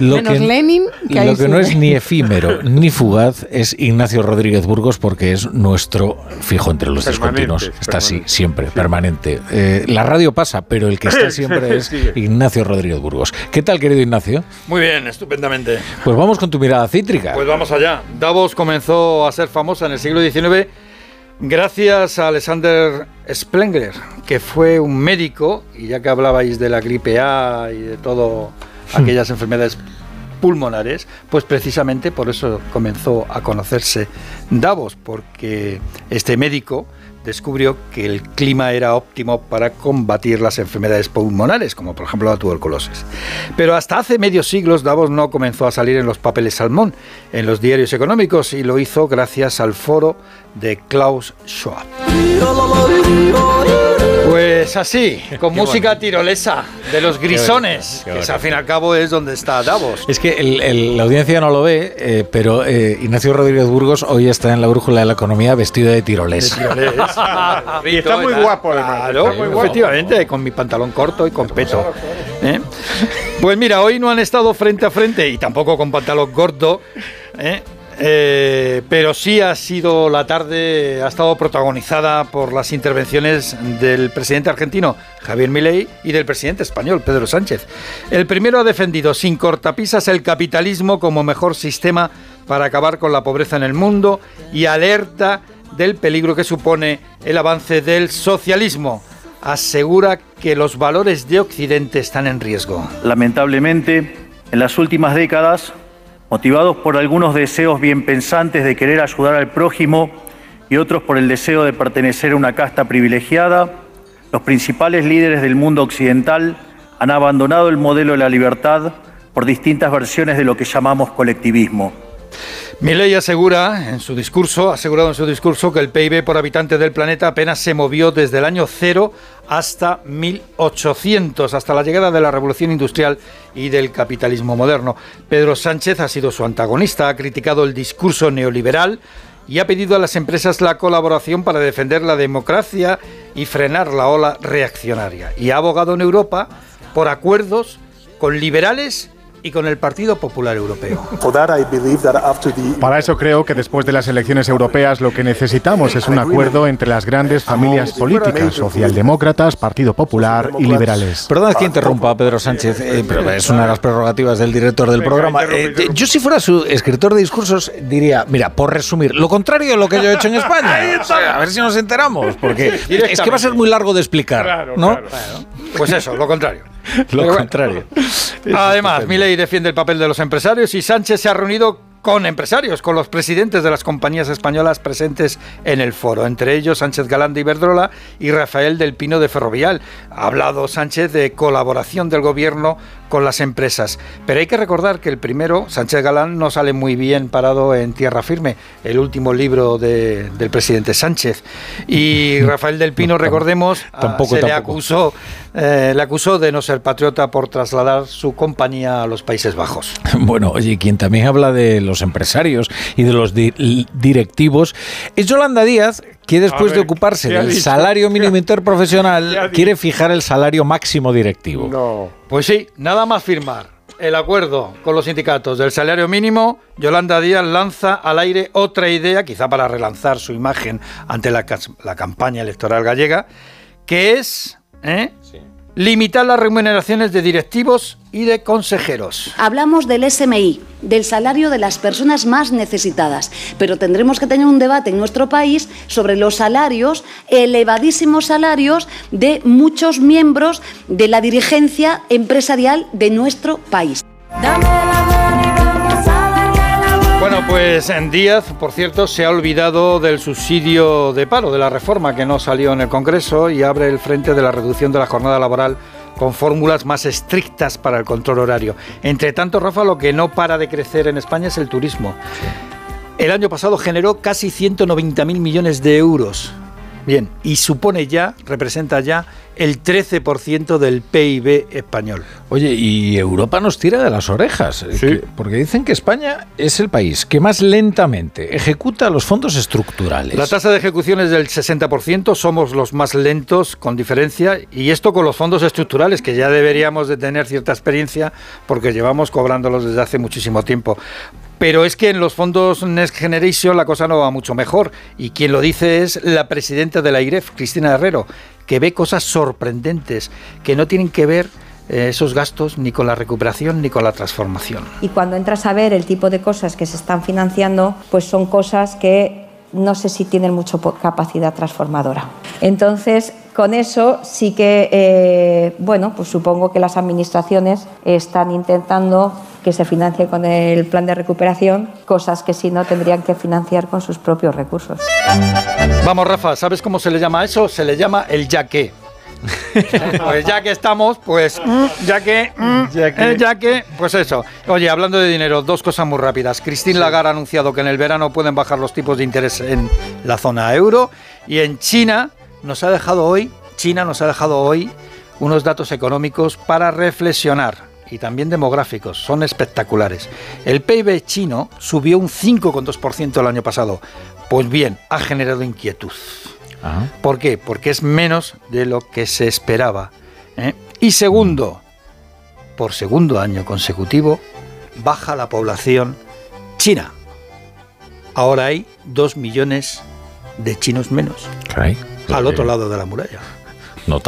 Lo Menos que, Lenin, lo que no es ni efímero ni fugaz es Ignacio Rodríguez Burgos porque es nuestro fijo entre los discontinuos. Está así, siempre, permanente. Eh, la radio pasa, pero el que está siempre es Ignacio Rodríguez Burgos. ¿Qué tal, querido Ignacio? Muy bien, estupendamente. Pues vamos con tu mirada cítrica. Pues vamos allá. Davos comenzó a ser famosa en el siglo XIX gracias a Alexander Spengler, que fue un médico, y ya que hablabais de la gripe A y de todo aquellas enfermedades pulmonares, pues precisamente por eso comenzó a conocerse Davos, porque este médico descubrió que el clima era óptimo para combatir las enfermedades pulmonares, como por ejemplo la tuberculosis. Pero hasta hace medio siglo Davos no comenzó a salir en los papeles salmón, en los diarios económicos, y lo hizo gracias al foro de Klaus Schwab. Pues así, con música tirolesa de los grisones, que al fin y al cabo es donde está Davos. Es que la audiencia no lo ve, eh, pero eh, Ignacio Rodríguez Burgos hoy está en la brújula de la economía vestido de tiroles. y está muy guapo, claro, efectivamente, con mi pantalón corto y con peto. ¿eh? Pues mira, hoy no han estado frente a frente y tampoco con pantalón corto. ¿eh? Eh, pero sí ha sido la tarde, ha estado protagonizada por las intervenciones del presidente argentino Javier Milei y del presidente español Pedro Sánchez. El primero ha defendido sin cortapisas el capitalismo como mejor sistema para acabar con la pobreza en el mundo y alerta del peligro que supone el avance del socialismo. Asegura que los valores de Occidente están en riesgo. Lamentablemente, en las últimas décadas motivados por algunos deseos bien pensantes de querer ayudar al prójimo y otros por el deseo de pertenecer a una casta privilegiada, los principales líderes del mundo occidental han abandonado el modelo de la libertad por distintas versiones de lo que llamamos colectivismo. Milei asegura en su discurso, asegurado en su discurso que el PIB por habitante del planeta apenas se movió desde el año cero hasta 1800, hasta la llegada de la revolución industrial y del capitalismo moderno. Pedro Sánchez ha sido su antagonista, ha criticado el discurso neoliberal y ha pedido a las empresas la colaboración para defender la democracia y frenar la ola reaccionaria. Y ha abogado en Europa por acuerdos con liberales y con el Partido Popular Europeo. Para eso creo que después de las elecciones europeas lo que necesitamos es un acuerdo entre las grandes familias políticas, socialdemócratas, Partido Popular y liberales. Perdón que interrumpa, Pedro Sánchez, eh, pero es una de las prerrogativas del director del programa. Eh, yo si fuera su escritor de discursos diría, mira, por resumir, lo contrario de lo que yo he hecho en España. a ver si nos enteramos, porque es que va a ser muy largo de explicar, ¿no? Pues eso, lo contrario. Lo contrario. Además, Milei defiende el papel de los empresarios y Sánchez se ha reunido con empresarios, con los presidentes de las compañías españolas presentes en el foro, entre ellos Sánchez Galán de Iberdrola y Rafael del Pino de Ferrovial. Ha hablado Sánchez de colaboración del gobierno con las empresas, pero hay que recordar que el primero, Sánchez Galán, no sale muy bien parado en tierra firme, el último libro del presidente Sánchez. Y Rafael del Pino, recordemos, tampoco, se le acusó, eh, le acusó de no ser patriota por trasladar su compañía a los Países Bajos. Bueno, oye, quien también habla de los empresarios y de los directivos, es Yolanda Díaz, que después de ocuparse del salario mínimo interprofesional, quiere fijar el salario máximo directivo. No. Pues sí, nada más firmar el acuerdo con los sindicatos del salario mínimo, Yolanda Díaz lanza al aire otra idea, quizá para relanzar su imagen ante la, la campaña electoral gallega, que es ¿eh? Limitar las remuneraciones de directivos y de consejeros. Hablamos del SMI, del salario de las personas más necesitadas, pero tendremos que tener un debate en nuestro país sobre los salarios, elevadísimos salarios de muchos miembros de la dirigencia empresarial de nuestro país. Pues en Díaz, por cierto, se ha olvidado del subsidio de paro, de la reforma que no salió en el Congreso y abre el frente de la reducción de la jornada laboral con fórmulas más estrictas para el control horario. Entre tanto, Rafa, lo que no para de crecer en España es el turismo. El año pasado generó casi 190.000 millones de euros Bien, y supone ya, representa ya el 13% del PIB español. Oye, y Europa nos tira de las orejas, sí. porque dicen que España es el país que más lentamente ejecuta los fondos estructurales. La tasa de ejecución es del 60%, somos los más lentos con diferencia, y esto con los fondos estructurales, que ya deberíamos de tener cierta experiencia porque llevamos cobrándolos desde hace muchísimo tiempo. Pero es que en los fondos Next Generation la cosa no va mucho mejor. Y quien lo dice es la presidenta de la IREF, Cristina Herrero, que ve cosas sorprendentes que no tienen que ver eh, esos gastos ni con la recuperación ni con la transformación. Y cuando entras a ver el tipo de cosas que se están financiando, pues son cosas que no sé si tienen mucha capacidad transformadora. Entonces, con eso sí que, eh, bueno, pues supongo que las administraciones están intentando que se financie con el plan de recuperación, cosas que si no tendrían que financiar con sus propios recursos. Vamos, Rafa, ¿sabes cómo se le llama eso? Se le llama el ya que. pues ya que estamos, pues ya que, ya que, eh, ya que, pues eso. Oye, hablando de dinero, dos cosas muy rápidas. Christine Lagarde ha anunciado que en el verano pueden bajar los tipos de interés en la zona euro y en China nos ha dejado hoy, China nos ha dejado hoy unos datos económicos para reflexionar y también demográficos. Son espectaculares. El PIB chino subió un 5,2% el año pasado. Pues bien, ha generado inquietud. ¿Por qué? Porque es menos de lo que se esperaba. ¿eh? Y segundo, por segundo año consecutivo, baja la población china. Ahora hay dos millones de chinos menos. al otro lado de la muralla.